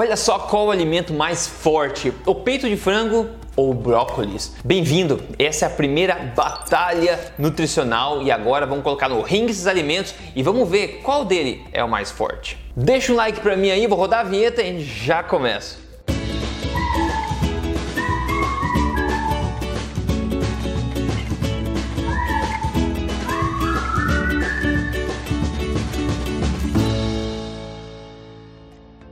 Olha só qual o alimento mais forte: o peito de frango ou brócolis. Bem-vindo! Essa é a primeira batalha nutricional e agora vamos colocar no ringue esses alimentos e vamos ver qual dele é o mais forte. Deixa um like para mim aí, vou rodar a vinheta e já começa.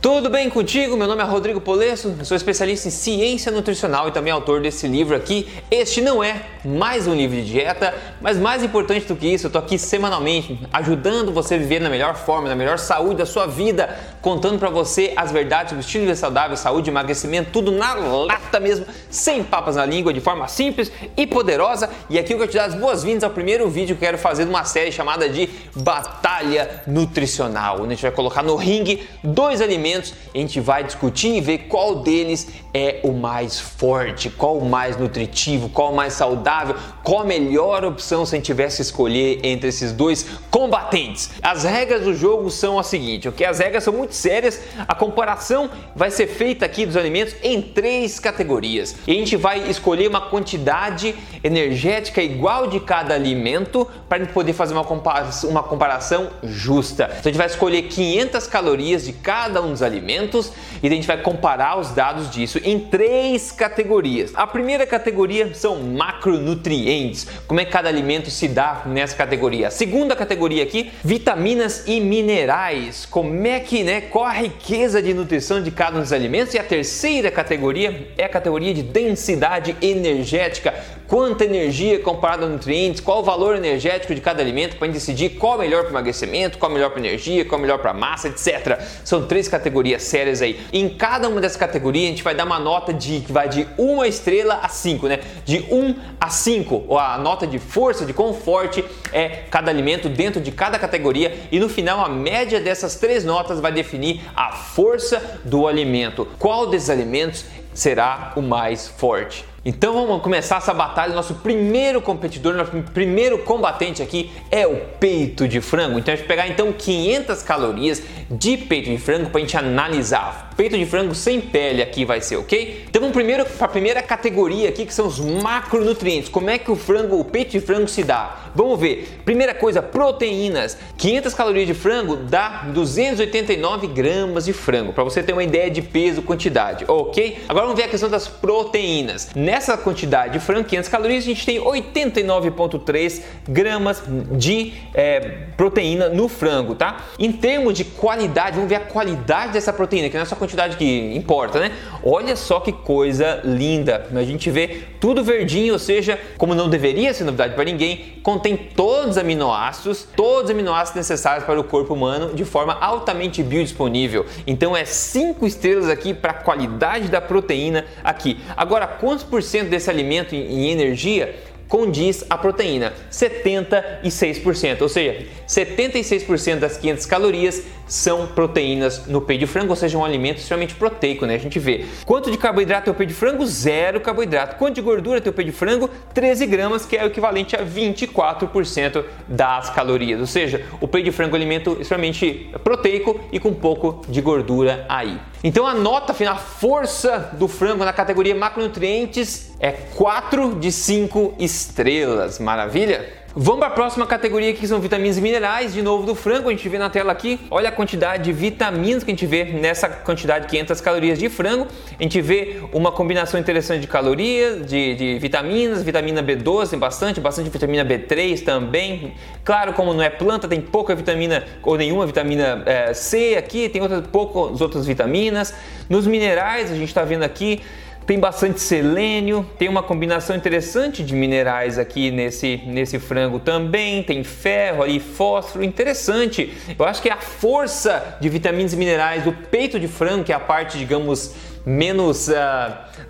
Tudo bem contigo? Meu nome é Rodrigo Polesso, sou especialista em ciência nutricional e também autor desse livro aqui. Este não é mais um livro de dieta, mas mais importante do que isso, eu estou aqui semanalmente ajudando você a viver na melhor forma, na melhor saúde da sua vida, contando para você as verdades sobre estilo de vida saudável, saúde, emagrecimento, tudo na lata mesmo, sem papas na língua, de forma simples e poderosa. E aqui eu quero te dar as boas-vindas ao primeiro vídeo que eu quero fazer de uma série chamada de Batalha Nutricional, onde a gente vai colocar no ringue dois alimentos a gente vai discutir e ver qual deles é o mais forte, qual o mais nutritivo, qual o mais saudável, qual a melhor opção se a gente tivesse escolher entre esses dois combatentes. As regras do jogo são as seguintes, ok? As regras são muito sérias, a comparação vai ser feita aqui dos alimentos em três categorias. E a gente vai escolher uma quantidade energética igual de cada alimento para poder fazer uma comparação, uma comparação justa. Então a gente vai escolher 500 calorias de cada um alimentos e a gente vai comparar os dados disso em três categorias. A primeira categoria são macronutrientes, como é que cada alimento se dá nessa categoria. A segunda categoria aqui, vitaminas e minerais, como é que, né, qual a riqueza de nutrição de cada um dos alimentos. E a terceira categoria é a categoria de densidade energética, quanta energia comparada a nutrientes, qual o valor energético de cada alimento para decidir qual é melhor para emagrecimento, qual é melhor para energia, qual é melhor para massa, etc. São três categorias sérias aí. Em cada uma dessas categorias a gente vai dar uma nota de que vai de 1 estrela a 5, né? De 1 a 5, ou a nota de força, de quão forte é cada alimento dentro de cada categoria e no final a média dessas três notas vai definir a força do alimento. Qual desses alimentos será o mais forte? Então vamos começar essa batalha. Nosso primeiro competidor, nosso primeiro combatente aqui é o peito de frango. Então a gente vai pegar então 500 calorias de peito de frango para a gente analisar. Peito de frango sem pele aqui vai ser, ok? Então vamos primeiro para a primeira categoria aqui que são os macronutrientes. Como é que o frango, o peito de frango se dá? Vamos ver. Primeira coisa, proteínas. 500 calorias de frango dá 289 gramas de frango. Para você ter uma ideia de peso, quantidade, ok? Agora vamos ver a questão das proteínas. Nessa quantidade de frango, 500 calorias, a gente tem 89,3 gramas de é, proteína no frango, tá? Em termos de qualidade, vamos ver a qualidade dessa proteína, que não é só a quantidade que importa, né? Olha só que coisa linda. A gente vê tudo verdinho, ou seja, como não deveria ser novidade para ninguém, contém todos os aminoácidos, todos os aminoácidos necessários para o corpo humano de forma altamente biodisponível. Então é 5 estrelas aqui para a qualidade da proteína aqui. Agora, quantos por cento desse alimento em energia condiz a proteína, 76%, ou seja, 76% das 500 calorias são proteínas no peito de frango, ou seja, um alimento extremamente proteico, né? A gente vê. Quanto de carboidrato tem o peito de frango? Zero carboidrato. Quanto de gordura tem o peito de frango? 13 gramas, que é o equivalente a 24% das calorias. Ou seja, o peito de frango é um alimento extremamente proteico e com pouco de gordura aí. Então a nota final, a força do frango na categoria macronutrientes é 4 de 5 estrelas. Maravilha? Vamos para a próxima categoria que são vitaminas e minerais, de novo do frango, a gente vê na tela aqui, olha a quantidade de vitaminas que a gente vê nessa quantidade de 500 calorias de frango, a gente vê uma combinação interessante de calorias, de, de vitaminas, vitamina B12 tem bastante, bastante vitamina B3 também, claro como não é planta tem pouca vitamina ou nenhuma vitamina é, C aqui, tem outras, poucas outras vitaminas, nos minerais a gente está vendo aqui tem bastante selênio, tem uma combinação interessante de minerais aqui nesse, nesse frango também, tem ferro e fósforo, interessante. Eu acho que é a força de vitaminas e minerais do peito de frango, que é a parte, digamos, menos, uh,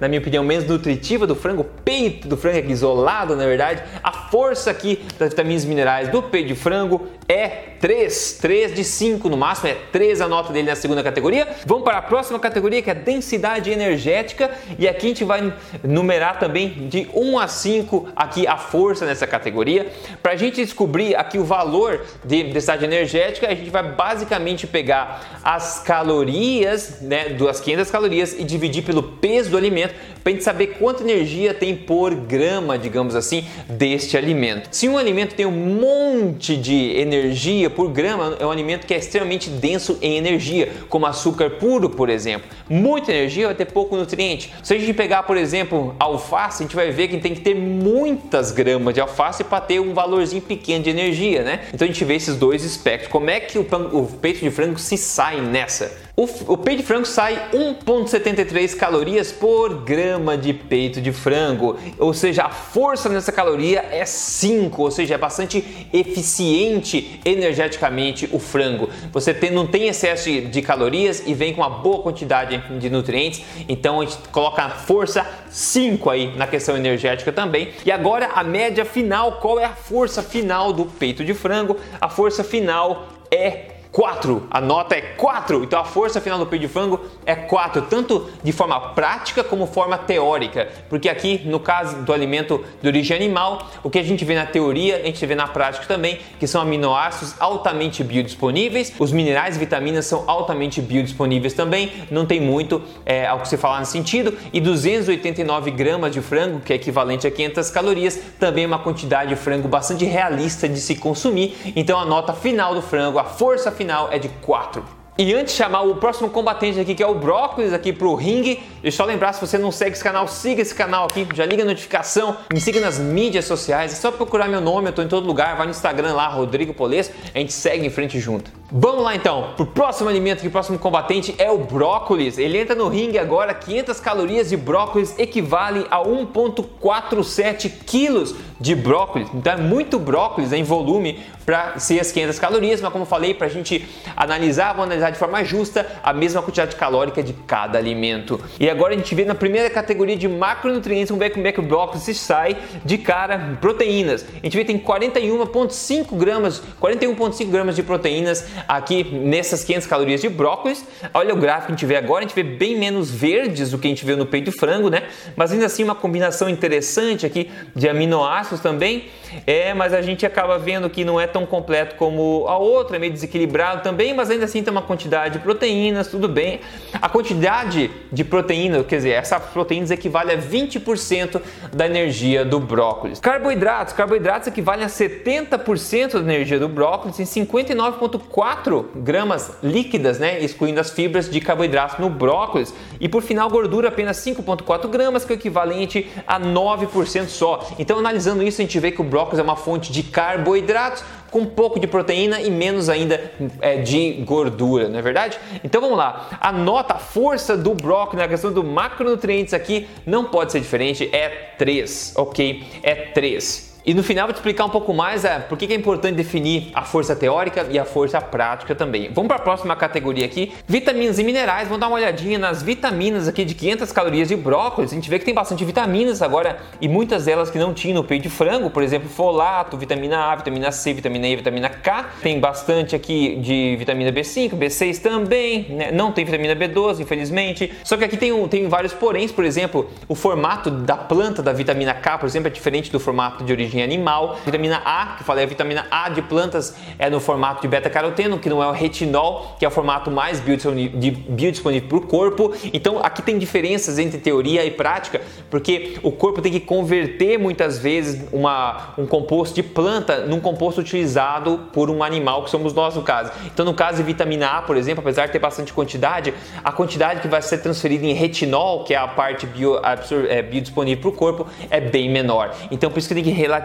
na minha opinião, menos nutritiva do frango, peito do frango aqui isolado, na verdade, a força aqui das vitaminas e minerais do peito de frango é 3, 3 de 5 no máximo, é 3 a nota dele na segunda categoria. Vamos para a próxima categoria que é densidade energética E aqui a gente vai numerar também de 1 a 5 aqui a força nessa categoria. Para a gente descobrir aqui o valor de densidade energética, a gente vai basicamente pegar as calorias, né, das 500 calorias e dividir pelo peso do alimento para a gente saber quanta energia tem por grama, digamos assim, deste alimento. Se um alimento tem um monte de energia por grama, é um alimento que é extremamente denso em energia, como açúcar puro, por exemplo. Muita energia vai ter pouco nutriente. Se a gente pegar, por exemplo, alface, a gente vai ver que tem que ter muitas gramas de alface para ter um valorzinho pequeno de energia, né? Então a gente vê esses dois espectros. Como é que o, o peito de frango se sai nessa? O, o peito de frango sai 1,73 calorias por grama de peito de frango, ou seja, a força nessa caloria é 5, ou seja, é bastante eficiente energeticamente o frango. Você tem, não tem excesso de, de calorias e vem com uma boa quantidade de nutrientes, então a gente coloca a força 5 aí na questão energética também. E agora a média final, qual é a força final do peito de frango? A força final é 4. A nota é 4. Então a força final do peito de frango é 4, tanto de forma prática como forma teórica. Porque aqui, no caso do alimento de origem animal, o que a gente vê na teoria, a gente vê na prática também, que são aminoácidos altamente biodisponíveis. Os minerais e vitaminas são altamente biodisponíveis também. Não tem muito é, ao que se falar nesse sentido. E 289 gramas de frango, que é equivalente a 500 calorias, também é uma quantidade de frango bastante realista de se consumir. Então a nota final do frango, a força final é de 4. E antes de chamar o próximo combatente aqui, que é o Brócolis, aqui pro ringue, deixa eu só lembrar, se você não segue esse canal, siga esse canal aqui, já liga a notificação, me siga nas mídias sociais, é só procurar meu nome, eu tô em todo lugar, vai no Instagram lá, Rodrigo Polesso, a gente segue em frente junto. Vamos lá então, pro próximo alimento aqui, o próximo combatente é o brócolis. Ele entra no ringue agora, 500 calorias de brócolis equivale a 1.47 quilos de brócolis. Então é muito brócolis em volume para ser as 500 calorias, mas como falei, para a gente analisar, vamos analisar de forma justa a mesma quantidade calórica de cada alimento. E agora a gente vê na primeira categoria de macronutrientes, vamos ver como é que o brócolis se sai de cara proteínas. A gente vê que tem 41,5 gramas, 41,5 gramas de proteínas aqui nessas 500 calorias de brócolis. Olha o gráfico que a gente vê agora, a gente vê bem menos verdes do que a gente vê no peito de frango, né? Mas ainda assim uma combinação interessante aqui de aminoácidos também. É, mas a gente acaba vendo que não é tão completo como a outra, é meio desequilibrado também, mas ainda assim tem uma quantidade de proteínas, tudo bem. A quantidade de proteína, quer dizer, essas proteínas equivale a 20% da energia do brócolis. Carboidratos, carboidratos equivalem a 70% da energia do brócolis em 59,4 gramas líquidas, né, excluindo as fibras de carboidrato no brócolis. E por final, gordura apenas 5,4 gramas, que é o equivalente a 9% só. Então, analisando isso, a gente vê que o brócolis é uma fonte de carboidratos com um pouco de proteína e menos ainda é, de gordura, não é verdade? Então vamos lá, a nota, a força do brócolis na questão do macronutrientes aqui não pode ser diferente, é 3, ok? É 3. E no final vou te explicar um pouco mais é, por que é importante definir a força teórica e a força prática também. Vamos para a próxima categoria aqui, vitaminas e minerais. Vamos dar uma olhadinha nas vitaminas aqui de 500 calorias de brócolis. A gente vê que tem bastante vitaminas agora e muitas delas que não tinham no peito de frango, por exemplo, folato, vitamina A, vitamina C, vitamina E, vitamina K. Tem bastante aqui de vitamina B5, B6 também, né? não tem vitamina B12, infelizmente. Só que aqui tem, um, tem vários poréns, por exemplo, o formato da planta da vitamina K, por exemplo, é diferente do formato de origem origem animal. Vitamina A, que falei, a vitamina A de plantas é no formato de beta-caroteno, que não é o retinol, que é o formato mais biodisponível para o corpo. Então aqui tem diferenças entre teoria e prática, porque o corpo tem que converter muitas vezes uma, um composto de planta num composto utilizado por um animal, que somos nós no caso. Então no caso de vitamina A, por exemplo, apesar de ter bastante quantidade, a quantidade que vai ser transferida em retinol, que é a parte bio, é, biodisponível para o corpo, é bem menor. Então por isso que tem que relativizar,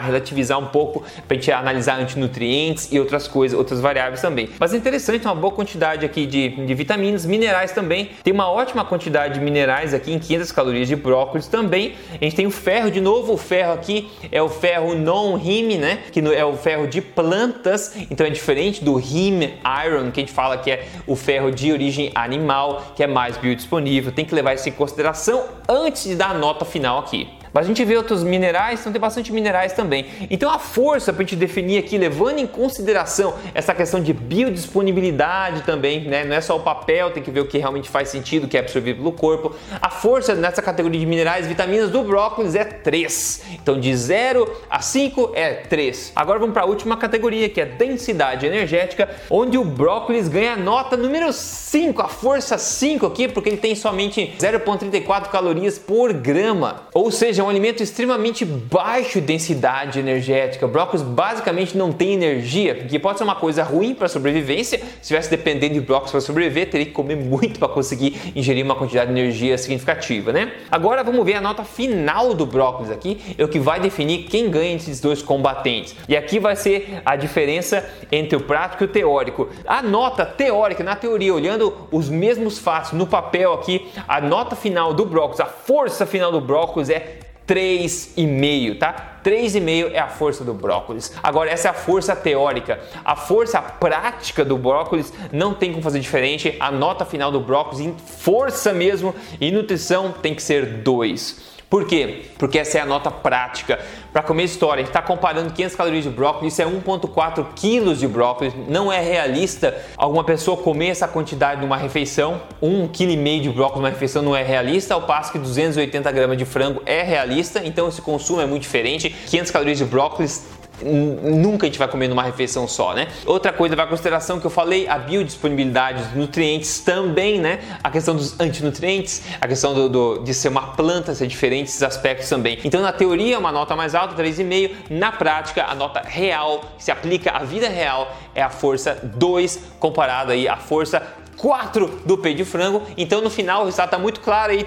relativizar um pouco para a gente analisar antinutrientes e outras coisas, outras variáveis também. Mas é interessante, uma boa quantidade aqui de, de vitaminas, minerais também. Tem uma ótima quantidade de minerais aqui em 500 calorias de brócolis também. A gente tem o ferro de novo, o ferro aqui é o ferro non-hime, né? Que é o ferro de plantas, então é diferente do hime iron, que a gente fala que é o ferro de origem animal, que é mais biodisponível. Tem que levar isso em consideração antes de dar a nota final aqui. Mas a gente vê outros minerais, então tem bastante minerais também. Então a força para a gente definir aqui, levando em consideração essa questão de biodisponibilidade também, né? Não é só o papel, tem que ver o que realmente faz sentido, que é absorvido pelo corpo. A força nessa categoria de minerais vitaminas do brócolis é 3. Então de 0 a 5 é 3. Agora vamos para a última categoria, que é densidade energética, onde o brócolis ganha nota número 5, a força 5 aqui, porque ele tem somente 0,34 calorias por grama. Ou seja, é um alimento extremamente baixo densidade energética. O brócolis basicamente não tem energia, que pode ser uma coisa ruim para a sobrevivência. Se estivesse dependendo de brócolis para sobreviver, teria que comer muito para conseguir ingerir uma quantidade de energia significativa, né? Agora vamos ver a nota final do brócolis aqui, é o que vai definir quem ganha esses dois combatentes. E aqui vai ser a diferença entre o prático e o teórico. A nota teórica, na teoria, olhando os mesmos fatos no papel aqui, a nota final do brócolis, a força final do brócolis é 3,5, tá? 3,5 é a força do brócolis. Agora, essa é a força teórica. A força prática do brócolis não tem como fazer diferente. A nota final do brócolis em força mesmo e nutrição tem que ser 2. Por quê? Porque essa é a nota prática. Para comer história, a gente está comparando 500 calorias de brócolis, isso é 1,4 quilos de brócolis. Não é realista alguma pessoa comer essa quantidade numa refeição. 1,5 kg de brócolis numa refeição não é realista, ao passo que 280 gramas de frango é realista, então esse consumo é muito diferente. 500 calorias de brócolis nunca a gente vai comer numa refeição só, né? Outra coisa vai consideração que eu falei, a biodisponibilidade dos nutrientes também, né? A questão dos antinutrientes, a questão do, do, de ser uma planta, ser diferentes aspectos também. Então, na teoria, uma nota mais alta, 3,5. Na prática, a nota real, que se aplica à vida real, é a força 2, comparada aí à força 4 do peito de frango. Então no final o resultado está muito claro aí,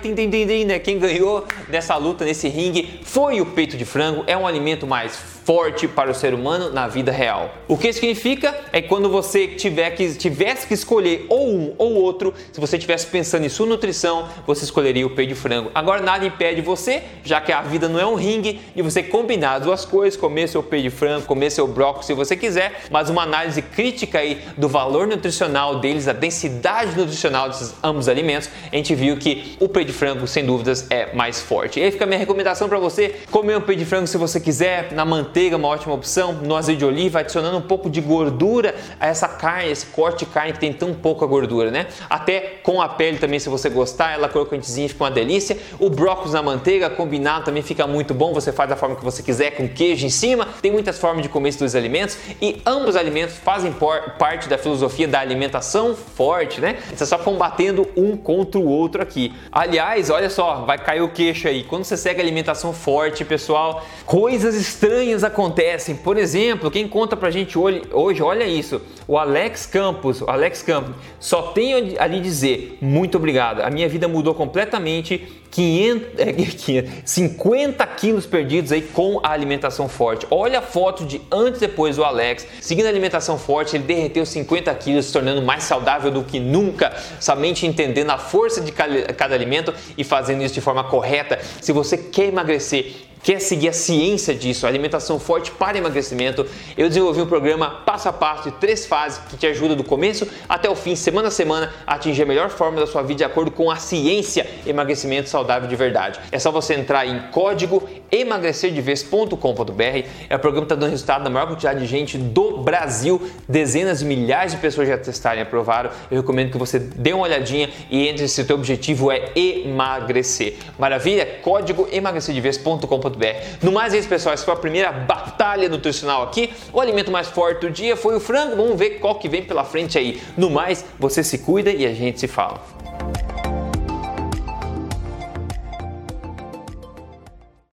né? Quem ganhou nessa luta, nesse ringue, foi o peito de frango. É um alimento mais forte para o ser humano na vida real. O que significa é que quando você tiver que, tivesse que escolher ou um ou outro, se você estivesse pensando em sua nutrição, você escolheria o peito de frango. Agora nada impede você, já que a vida não é um ringue, de você combinar as duas coisas, comer seu peito de frango, comer seu brócolis se você quiser, mas uma análise crítica aí do valor nutricional deles, a densidade nutricional desses ambos alimentos, a gente viu que o peito de frango sem dúvidas é mais forte. E aí fica a minha recomendação para você comer um peito de frango se você quiser na manteiga manteiga é uma ótima opção, no azeite de oliva, adicionando um pouco de gordura a essa carne, esse corte de carne que tem tão pouca gordura, né? Até com a pele também, se você gostar, ela crocantezinha fica uma delícia. O brócolis na manteiga combinado também fica muito bom, você faz da forma que você quiser, com queijo em cima. Tem muitas formas de comer esses dois alimentos e ambos os alimentos fazem parte da filosofia da alimentação forte, né? Você só combatendo um contra o outro aqui. Aliás, olha só, vai cair o queixo aí. Quando você segue alimentação forte, pessoal, coisas estranhas coisas acontecem. Por exemplo, quem conta pra gente hoje, olha isso, o Alex Campos, o Alex Campos, só tenho ali dizer muito obrigado. A minha vida mudou completamente. 500, 50 quilos perdidos aí com a alimentação forte. Olha a foto de antes e depois do Alex. Seguindo a alimentação forte, ele derreteu 50 quilos, se tornando mais saudável do que nunca, somente entendendo a força de cada alimento e fazendo isso de forma correta. Se você quer emagrecer, Quer seguir a ciência disso, a alimentação forte para emagrecimento? Eu desenvolvi um programa passo a passo de três fases que te ajuda do começo até o fim, semana a semana, a atingir a melhor forma da sua vida de acordo com a ciência emagrecimento saudável de verdade. É só você entrar em código emagrecerdeves.com.br. É o programa que está dando resultado na maior quantidade de gente do Brasil. Dezenas de milhares de pessoas já testaram e aprovaram. Eu recomendo que você dê uma olhadinha e entre se o teu objetivo é emagrecer. Maravilha? Código emagrecerdeves.com.br no mais é isso, pessoal. Essa foi a primeira batalha nutricional aqui. O alimento mais forte do dia foi o frango. Vamos ver qual que vem pela frente aí. No mais, você se cuida e a gente se fala.